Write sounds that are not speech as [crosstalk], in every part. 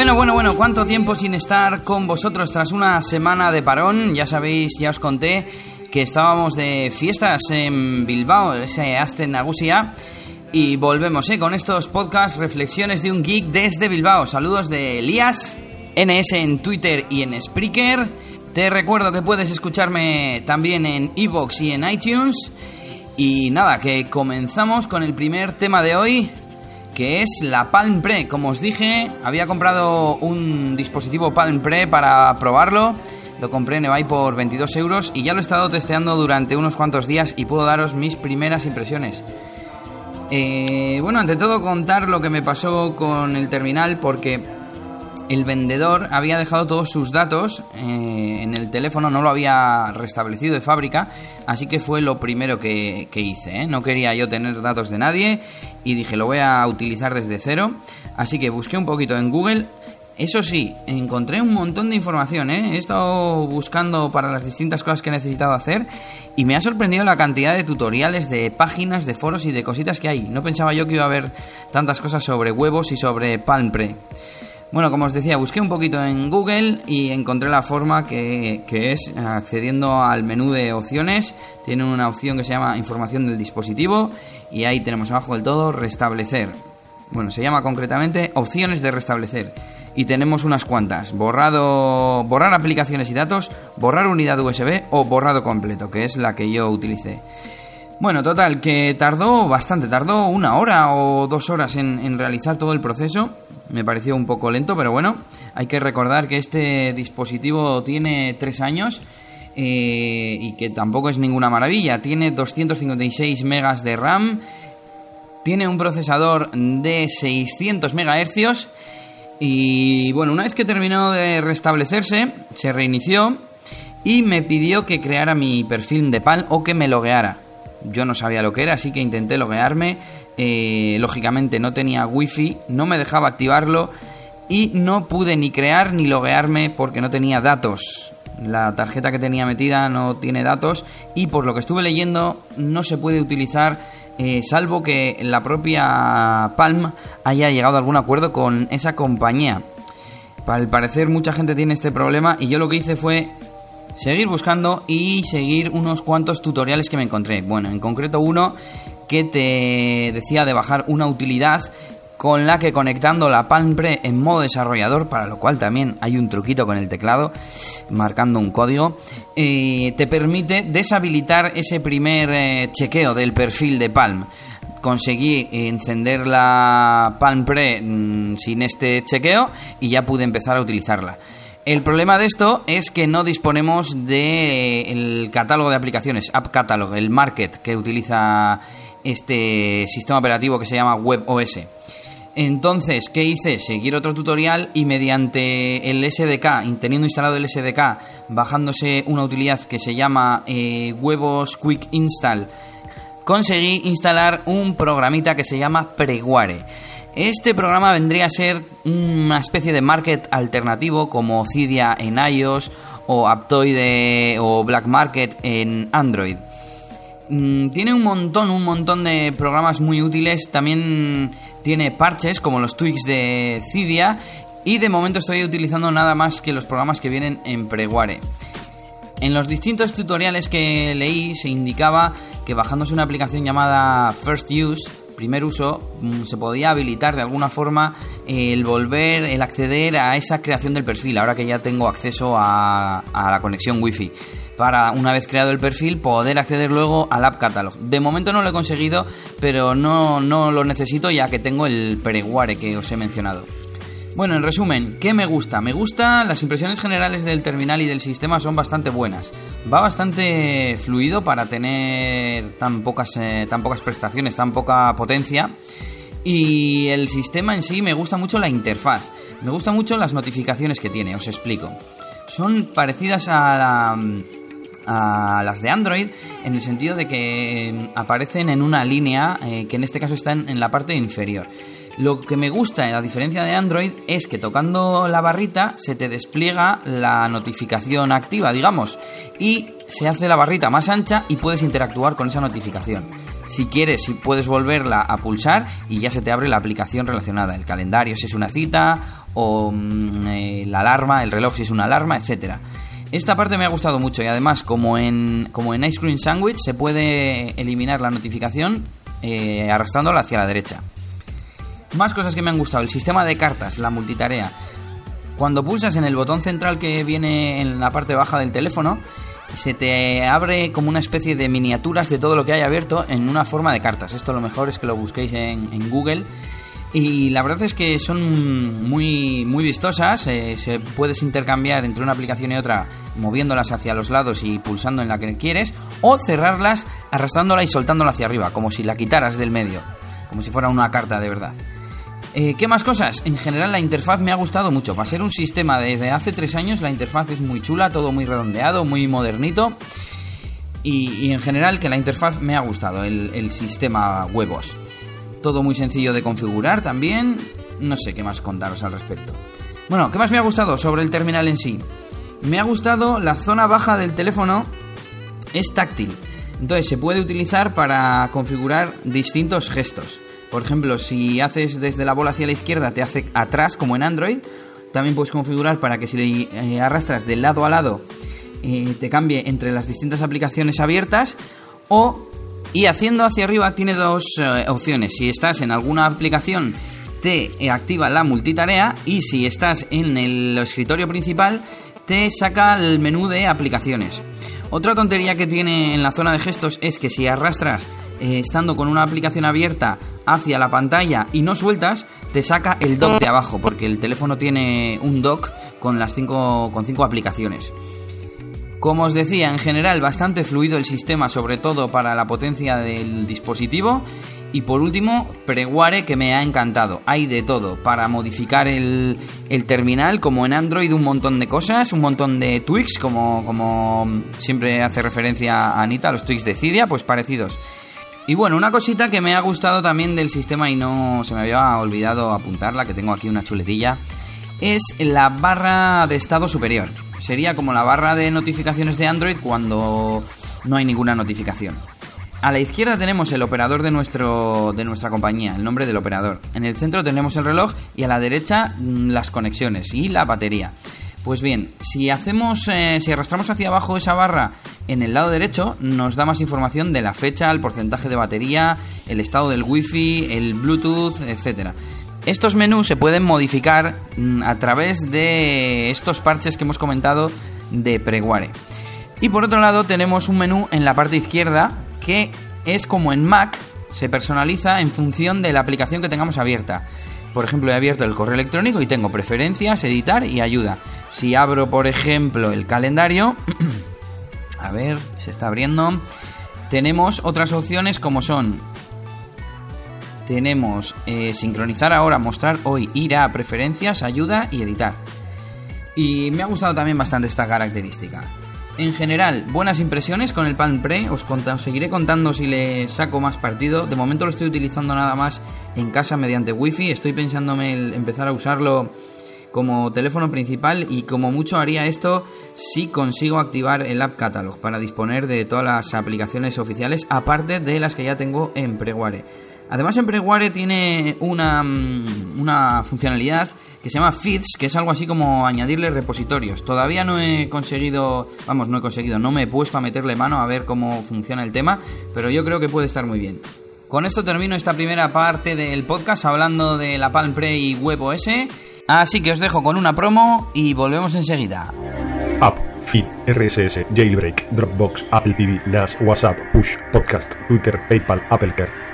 Bueno, bueno, bueno, ¿cuánto tiempo sin estar con vosotros tras una semana de parón? Ya sabéis, ya os conté que estábamos de fiestas en Bilbao, ese Asten Nagusia, y volvemos ¿eh? con estos podcasts, reflexiones de un geek desde Bilbao. Saludos de Elías, NS en Twitter y en Spreaker. Te recuerdo que puedes escucharme también en Evox y en iTunes. Y nada, que comenzamos con el primer tema de hoy, que es la Palm Pre. Como os dije, había comprado un dispositivo Palm Pre para probarlo. Lo compré en eBay por 22 euros y ya lo he estado testeando durante unos cuantos días y puedo daros mis primeras impresiones. Eh, bueno, ante todo contar lo que me pasó con el terminal porque el vendedor había dejado todos sus datos eh, en el teléfono, no lo había restablecido de fábrica, así que fue lo primero que, hice. ¿eh? No quería yo tener datos de nadie y dije lo voy a utilizar desde cero, así que busqué un poquito en Google. Eso sí, encontré un montón de información, ¿eh? he estado buscando para las distintas cosas que he necesitado hacer y me ha sorprendido la cantidad de tutoriales, de páginas, de foros y de cositas que hay. No pensaba yo que iba a haber tantas cosas sobre huevos y sobre Palm Pre. Bueno, como os decía, busqué un poquito en Google y encontré la forma que, es accediendo al menú de opciones. Tiene una opción que se llama información del dispositivo y ahí tenemos abajo del todo restablecer. Bueno, se llama concretamente opciones de restablecer y tenemos unas cuantas. Borrado, borrar aplicaciones y datos, borrar unidad USB o borrado completo, que es la que yo utilicé. Bueno, total, que tardó bastante, tardó una hora o dos horas en, realizar todo el proceso. Me pareció un poco lento, pero bueno, hay que recordar que este dispositivo tiene tres años eh, y que tampoco es ninguna maravilla. Tiene 256 megas de RAM, tiene un procesador de 600 MHz y bueno, una vez que terminó de restablecerse, se reinició y me pidió que creara mi perfil de PAL o que me logueara. Yo no sabía lo que era, así que intenté loguearme. Eh, lógicamente no tenía wifi, no me dejaba activarlo y no pude ni crear ni loguearme porque no tenía datos. La tarjeta que tenía metida no tiene datos y por lo que estuve leyendo no se puede utilizar eh, salvo que la propia Palm haya llegado a algún acuerdo con esa compañía. Al parecer mucha gente tiene este problema y yo lo que hice fue seguir buscando y seguir unos cuantos tutoriales que me encontré. Bueno, en concreto uno que te decía de bajar una utilidad con la que conectando la Palm Pre en modo desarrollador, para lo cual también hay un truquito con el teclado, marcando un código, eh, te permite deshabilitar ese primer eh, chequeo del perfil de Palm. Conseguí encender la Palm Pre mm, sin este chequeo y ya pude empezar a utilizarla. El problema de esto es que no disponemos del catálogo de aplicaciones, App Catalog, el market que utiliza este sistema operativo que se llama WebOS. Entonces, ¿qué hice? Seguir otro tutorial y mediante el SDK, teniendo instalado el SDK, bajándose una utilidad que se llama eh, Huevos Quick Install, conseguí instalar un programita que se llama Preguare. Este programa vendría a ser una especie de market alternativo como Cydia en iOS o Aptoide o Black Market en Android. Mm, tiene un montón, un montón de programas muy útiles. También tiene parches como los tweaks de Cydia. Y de momento estoy utilizando nada más que los programas que vienen en Preguare. En los distintos tutoriales que leí se indicaba que bajándose una aplicación llamada First Use primer uso mm, se podía habilitar de alguna forma el volver, el acceder a esa creación del perfil, ahora que ya tengo acceso a, la conexión wifi para una vez creado el perfil poder acceder luego al app catalog. De momento no lo he conseguido, pero no, no lo necesito ya que tengo el Pereguare que os he mencionado. Bueno, en resumen, ¿qué me gusta? Me gusta, las impresiones generales del terminal y del sistema son bastante buenas. Va bastante fluido para tener tan pocas, eh, tan pocas prestaciones, tan poca potencia. Y el sistema en sí me gusta mucho la interfaz. Me gustan mucho las notificaciones que tiene, os explico. Son parecidas a, a las de Android en el sentido de que eh, aparecen en una línea eh, que en este caso está en la parte inferior. Lo que me gusta, a diferencia de Android, es que tocando la barrita se te despliega la notificación activa, digamos, y se hace la barrita más ancha y puedes interactuar con esa notificación. Si quieres, si puedes volverla a pulsar y ya se te abre la aplicación relacionada, el calendario si es una cita o mm, eh, la alarma, el reloj si es una alarma, etcétera. Esta parte me ha gustado mucho y además como en, como en Ice Cream Sandwich se puede eliminar la notificación eh, arrastrándola hacia la derecha. Más cosas que me han gustado, el sistema de cartas, la multitarea. Cuando pulsas en el botón central que viene en la parte baja del teléfono, se te abre como una especie de miniaturas de todo lo que hay abierto en una forma de cartas. Esto lo mejor es que lo busquéis en, Google. Y la verdad es que son muy, muy vistosas, eh, se puedes intercambiar entre una aplicación y otra moviéndolas hacia los lados y pulsando en la que quieres, o cerrarlas arrastrándola y soltándola hacia arriba, como si la quitaras del medio, como si fuera una carta de verdad. Eh, ¿Qué más cosas? En general la interfaz me ha gustado mucho. Para ser un sistema desde hace tres años, la interfaz es muy chula, todo muy redondeado, muy modernito. Y, en general que la interfaz me ha gustado, el, el sistema huevos. Todo muy sencillo de configurar también. No sé qué más contaros al respecto. Bueno, ¿qué más me ha gustado sobre el terminal en sí? Me ha gustado la zona baja del teléfono es táctil. Entonces se puede utilizar para configurar distintos gestos. Por ejemplo, si haces desde la bola hacia la izquierda, te hace atrás, como en Android. También puedes configurar para que si le eh, arrastras de lado a lado, eh, te cambie entre las distintas aplicaciones abiertas. O, y haciendo hacia arriba, tiene dos eh, opciones. Si estás en alguna aplicación, te activa la multitarea. Y si estás en el escritorio principal, te saca el menú de aplicaciones. Otra tontería que tiene en la zona de gestos es que si arrastras eh, estando con una aplicación abierta hacia la pantalla y no sueltas, te saca el dock de abajo, porque el teléfono tiene un dock con las cinco, con cinco aplicaciones. Como os decía, en general bastante fluido el sistema, sobre todo para la potencia del dispositivo. Y por último, Preguare que me ha encantado. Hay de todo para modificar el, el, terminal, como en Android un montón de cosas, un montón de tweaks, como, como siempre hace referencia a Anita, los tweaks de Cydia, pues parecidos. Y bueno, una cosita que me ha gustado también del sistema y no se me había olvidado apuntarla, que tengo aquí una chuletilla, es la barra de estado superior. Sería como la barra de notificaciones de Android cuando no hay ninguna notificación. A la izquierda tenemos el operador de, nuestro, de nuestra compañía, el nombre del operador. En el centro tenemos el reloj y a la derecha mm, las conexiones y la batería. Pues bien, si hacemos, eh, si arrastramos hacia abajo esa barra en el lado derecho, nos da más información de la fecha, el porcentaje de batería, el estado del wifi, el Bluetooth, etc. Estos menús se pueden modificar mm, a través de estos parches que hemos comentado de Preguare. Y por otro lado tenemos un menú en la parte izquierda que es como en Mac, se personaliza en función de la aplicación que tengamos abierta. Por ejemplo, he abierto el correo electrónico y tengo preferencias, editar y ayuda. Si abro, por ejemplo, el calendario, [clears throat] a ver, se está abriendo, tenemos otras opciones como son, tenemos eh, sincronizar ahora, mostrar hoy, ir a preferencias, ayuda y editar. Y me ha gustado también bastante esta característica. En general, buenas impresiones con el Palm Pre. Os, seguiré contando si le saco más partido. De momento lo estoy utilizando nada más en casa mediante Wi-Fi. Estoy pensándome el empezar a usarlo como teléfono principal y como mucho haría esto si consigo activar el App Catalog para disponer de todas las aplicaciones oficiales aparte de las que ya tengo en Preguare. Además, en Preguare tiene una, mm, una, funcionalidad que se llama Feeds, que es algo así como añadirle repositorios. Todavía no he conseguido, vamos, no he conseguido, no me he puesto a meterle mano a ver cómo funciona el tema, pero yo creo que puede estar muy bien. Con esto termino esta primera parte del podcast hablando de la Palm Pre y WebOS. Así que os dejo con una promo y volvemos enseguida. App, Feed, RSS, Jailbreak, Dropbox, Apple TV, NAS, WhatsApp, Push, Podcast, Twitter, PayPal, Apple Care.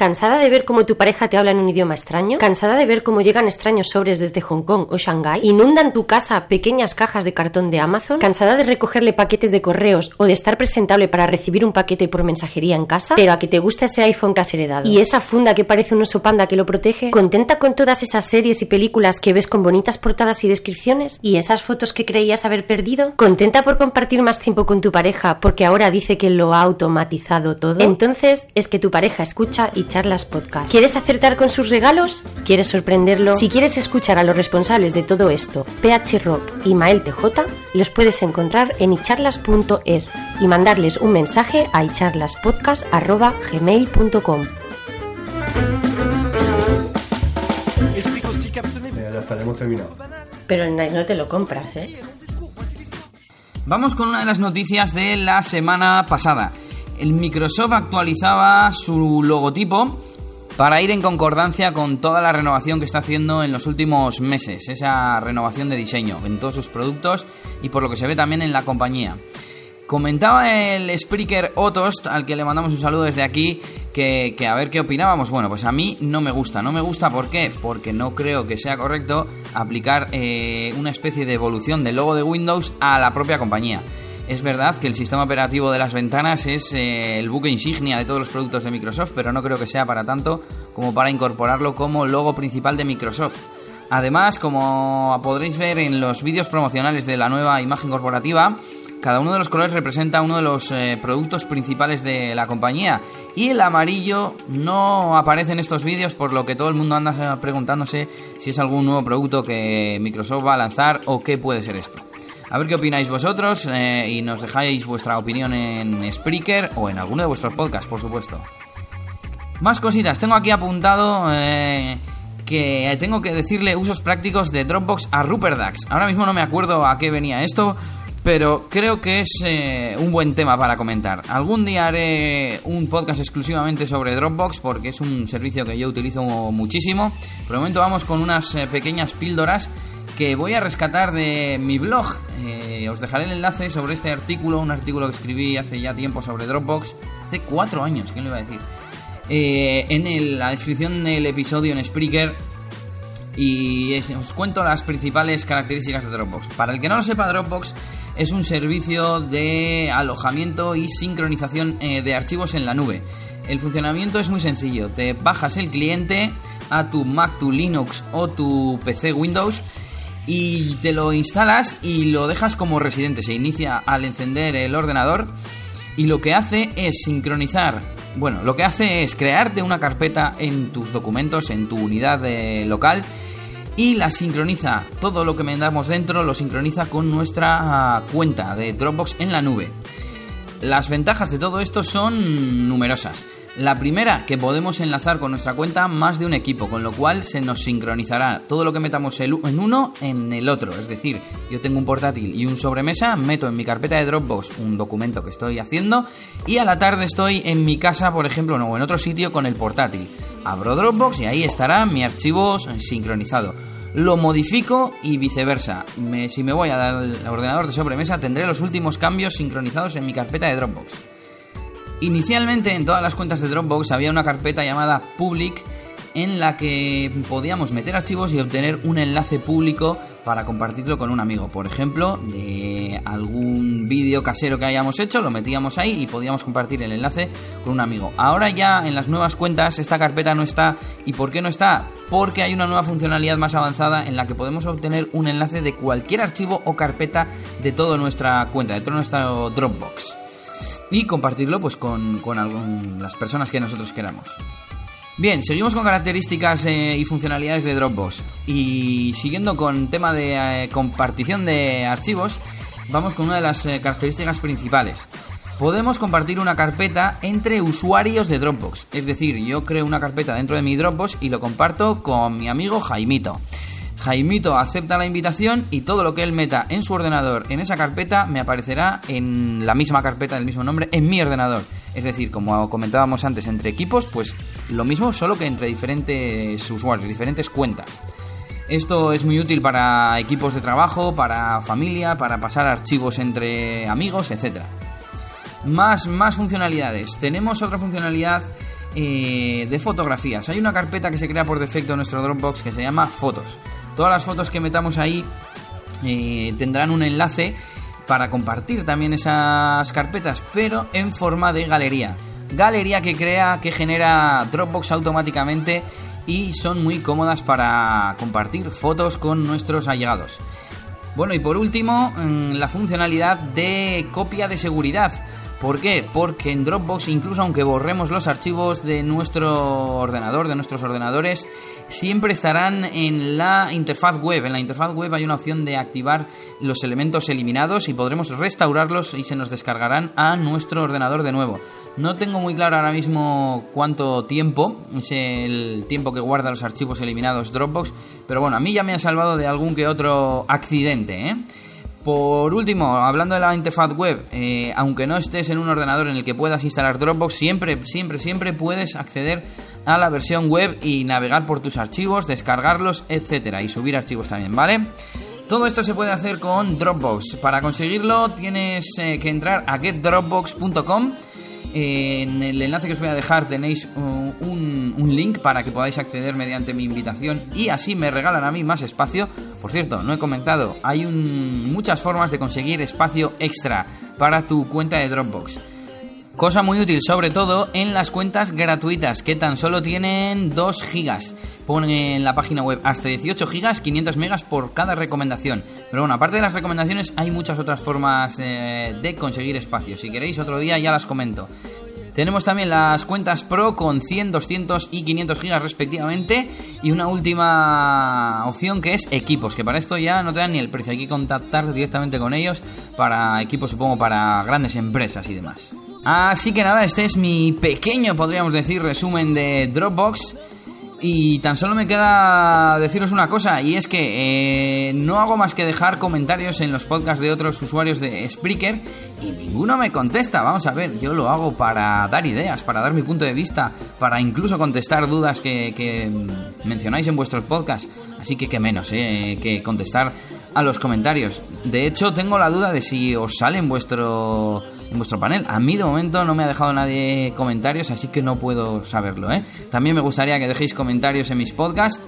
¿Cansada de ver cómo tu pareja te habla en un idioma extraño? ¿Cansada de ver cómo llegan extraños sobres desde Hong Kong o Shanghái? ¿Inundan tu casa pequeñas cajas de cartón de Amazon? ¿Cansada de recogerle paquetes de correos o de estar presentable para recibir un paquete por mensajería en casa? Pero a que te gusta ese iPhone que has heredado. ¿Y esa funda que parece un oso panda que lo protege? ¿Contenta con todas esas series y películas que ves con bonitas portadas y descripciones? ¿Y esas fotos que creías haber perdido? ¿Contenta por compartir más tiempo con tu pareja porque ahora dice que lo ha automatizado todo? Entonces es que tu pareja escucha y charlas podcast. ¿Quieres acertar con sus regalos? ¿Quieres sorprenderlo? Si quieres escuchar a los responsables de todo esto, PH Rock y Mael TJ, los puedes encontrar en icharlas.es y mandarles un mensaje a icharlaspodcast.gmail.com. hemos terminado. Pero el Nice no te lo compras, ¿eh? Vamos con una de las noticias de la semana pasada. El Microsoft actualizaba su logotipo para ir en concordancia con toda la renovación que está haciendo en los últimos meses, esa renovación de diseño en todos sus productos y por lo que se ve también en la compañía. Comentaba el Spreaker Otost, al que le mandamos un saludo desde aquí, que, que, a ver qué opinábamos. Bueno, pues a mí no me gusta. No me gusta ¿por qué? Porque no creo que sea correcto aplicar eh, una especie de evolución del logo de Windows a la propia compañía. Es verdad que el sistema operativo de las ventanas es eh, el buque insignia de todos los productos de Microsoft, pero no creo que sea para tanto como para incorporarlo como logo principal de Microsoft. Además, como podréis ver en los vídeos promocionales de la nueva imagen corporativa, cada uno de los colores representa uno de los eh, productos principales de la compañía y el amarillo no aparece en estos vídeos por lo que todo el mundo anda preguntándose si es algún nuevo producto que Microsoft va a lanzar o qué puede ser esto. A ver qué opináis vosotros eh, y nos dejáis vuestra opinión en Spreaker o en alguno de vuestros podcasts, por supuesto. Más cositas, tengo aquí apuntado eh, que tengo que decirle usos prácticos de Dropbox a Rupert Dax. Ahora mismo no me acuerdo a qué venía esto, pero creo que es eh, un buen tema para comentar. Algún día haré un podcast exclusivamente sobre Dropbox porque es un servicio que yo utilizo muchísimo. Por el momento vamos con unas pequeñas píldoras que voy a rescatar de mi blog. Eh, os dejaré el enlace sobre este artículo, un artículo que escribí hace ya tiempo sobre Dropbox, hace cuatro años, ¿quién le iba a decir? Eh, en la descripción del episodio en Spreaker y os cuento las principales características de Dropbox. Para el que no lo sepa, Dropbox es un servicio de alojamiento y sincronización eh, de archivos en la nube. El funcionamiento es muy sencillo. Te bajas el cliente a tu Mac, tu Linux o tu PC Windows y te lo instalas y lo dejas como residente. Se inicia al encender el ordenador y lo que hace es sincronizar, bueno, lo que hace es crearte una carpeta en tus documentos, en tu unidad local y la sincroniza. Todo lo que mandamos dentro lo sincroniza con nuestra cuenta de Dropbox en la nube. Las ventajas de todo esto son numerosas. La primera, que podemos enlazar con nuestra cuenta más de un equipo, con lo cual se nos sincronizará todo lo que metamos en uno en el otro. Es decir, yo tengo un portátil y un sobremesa, meto en mi carpeta de Dropbox un documento que estoy haciendo y a la tarde estoy en mi casa, por ejemplo, o en otro sitio con el portátil. Abro Dropbox y ahí estará mi archivo sincronizado lo modifico y viceversa. si me voy al ordenador de sobremesa tendré los últimos cambios sincronizados en mi carpeta de Dropbox. Inicialmente en todas las cuentas de Dropbox había una carpeta llamada Public en la que podíamos meter archivos y obtener un enlace público para compartirlo con un amigo. Por ejemplo, de algún vídeo casero que hayamos hecho, lo metíamos ahí y podíamos compartir el enlace con un amigo. Ahora ya en las nuevas cuentas esta carpeta no está. ¿Y por qué no está? Porque hay una nueva funcionalidad más avanzada en la que podemos obtener un enlace de cualquier archivo o carpeta de toda nuestra cuenta, de todo nuestro Dropbox y compartirlo pues con, con las personas que nosotros queramos. Bien, seguimos con características eh, y funcionalidades de Dropbox. Y siguiendo con tema de eh, compartición de archivos, vamos con una de las eh, características principales. Podemos compartir una carpeta entre usuarios de Dropbox. Es decir, yo creo una carpeta dentro de mi Dropbox y lo comparto con mi amigo Jaimito. Jaimito acepta la invitación y todo lo que él meta en su ordenador en esa carpeta me aparecerá en la misma carpeta del mismo nombre en mi ordenador. Es decir, como comentábamos antes, entre equipos, pues lo mismo, solo que entre diferentes usuarios, diferentes cuentas. Esto es muy útil para equipos de trabajo, para familia, para pasar archivos entre amigos, etc. Más, más funcionalidades. Tenemos otra funcionalidad eh, de fotografías. Hay una carpeta que se crea por defecto en nuestro Dropbox que se llama Fotos. Todas las fotos que metamos ahí eh, tendrán un enlace para compartir también esas carpetas, pero en forma de galería. Galería que crea, que genera Dropbox automáticamente y son muy cómodas para compartir fotos con nuestros allegados. Bueno, y por último, mm, la funcionalidad de copia de seguridad. ¿Por qué? Porque en Dropbox, incluso aunque borremos los archivos de nuestro ordenador, de nuestros ordenadores, siempre estarán en la interfaz web. En la interfaz web hay una opción de activar los elementos eliminados y podremos restaurarlos y se nos descargarán a nuestro ordenador de nuevo. No tengo muy claro ahora mismo cuánto tiempo es el tiempo que guarda los archivos eliminados Dropbox, pero bueno, a mí ya me ha salvado de algún que otro accidente, ¿eh? Por último, hablando de la interfaz web, eh, aunque no estés en un ordenador en el que puedas instalar Dropbox, siempre, siempre, siempre puedes acceder a la versión web y navegar por tus archivos, descargarlos, etcétera, y subir archivos también, ¿vale? Todo esto se puede hacer con Dropbox. Para conseguirlo tienes eh, que entrar a getdropbox.com en el enlace que os voy a dejar tenéis un, link para que podáis acceder mediante mi invitación y así me regalan a mí más espacio. Por cierto, no he comentado, hay muchas formas de conseguir espacio extra para tu cuenta de Dropbox. Cosa muy útil, sobre todo en las cuentas gratuitas, que tan solo tienen 2 gigas. Ponen en la página web hasta 18 gigas, 500 megas por cada recomendación. Pero bueno, aparte de las recomendaciones, hay muchas otras formas eh, de conseguir espacio. Si queréis, otro día ya las comento. Tenemos también las cuentas Pro con 100, 200 y 500 gigas respectivamente. Y una última opción que es equipos, que para esto ya no te dan ni el precio. Hay que contactar directamente con ellos para equipos, supongo, para grandes empresas y demás. Así que nada, este es mi pequeño, podríamos decir, resumen de Dropbox. Y tan solo me queda deciros una cosa, y es que eh, no hago más que dejar comentarios en los podcasts de otros usuarios de Spreaker y ninguno me contesta. Vamos a ver, yo lo hago para dar ideas, para dar mi punto de vista, para incluso contestar dudas que, mencionáis en vuestros podcasts. Así que qué menos, eh, que contestar a los comentarios. De hecho, tengo la duda de si os sale en vuestro en vuestro panel. A mí de momento no me ha dejado nadie comentarios, así que no puedo saberlo. ¿eh? También me gustaría que dejéis comentarios en mis podcasts.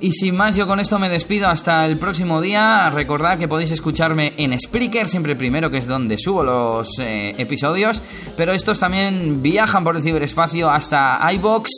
Y sin más, yo con esto me despido hasta el próximo día. Recordad que podéis escucharme en Spreaker, siempre primero, que es donde subo los eh, episodios. Pero estos también viajan por el ciberespacio hasta iBox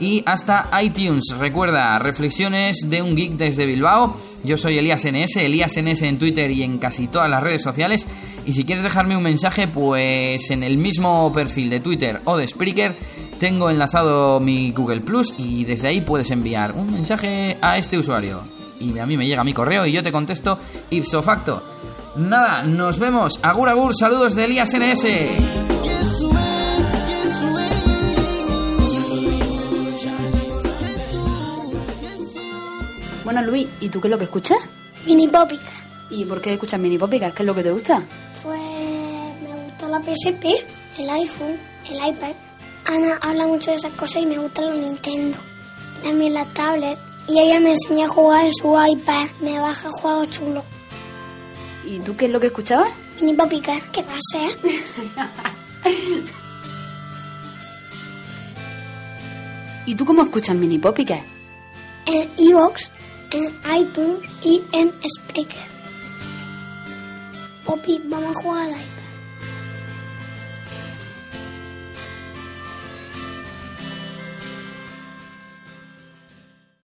y hasta iTunes. Recuerda, reflexiones de un geek desde Bilbao. Yo soy Elías NS, Elías NS en Twitter y en casi todas las redes sociales. Y si quieres dejarme un mensaje, pues en el mismo perfil de Twitter o de Spreaker tengo enlazado mi Google Plus y desde ahí puedes enviar un mensaje a este usuario. Y a mí me llega mi correo y yo te contesto ipso facto. Nada, nos vemos. Agur agur, saludos de Elías NS. Bueno, Luis, ¿y tú qué es lo que escuchas? Mini Popica. ¿Y por qué escuchas Mini Popica? ¿Qué es lo que te gusta? Pues me gusta la PSP, el iPhone, el iPad. Ana habla mucho de esas cosas y me gusta la Nintendo. También la tablet. Y ella me enseña a jugar en su iPad. Me baja juegos chulos. ¿Y tú qué es lo que escuchabas? Mini Popica, ¿qué pasa? [laughs] ¿Y tú cómo escuchas Mini Popica? En Evox, en iTunes y en Spreaker. Poppy, vamos a.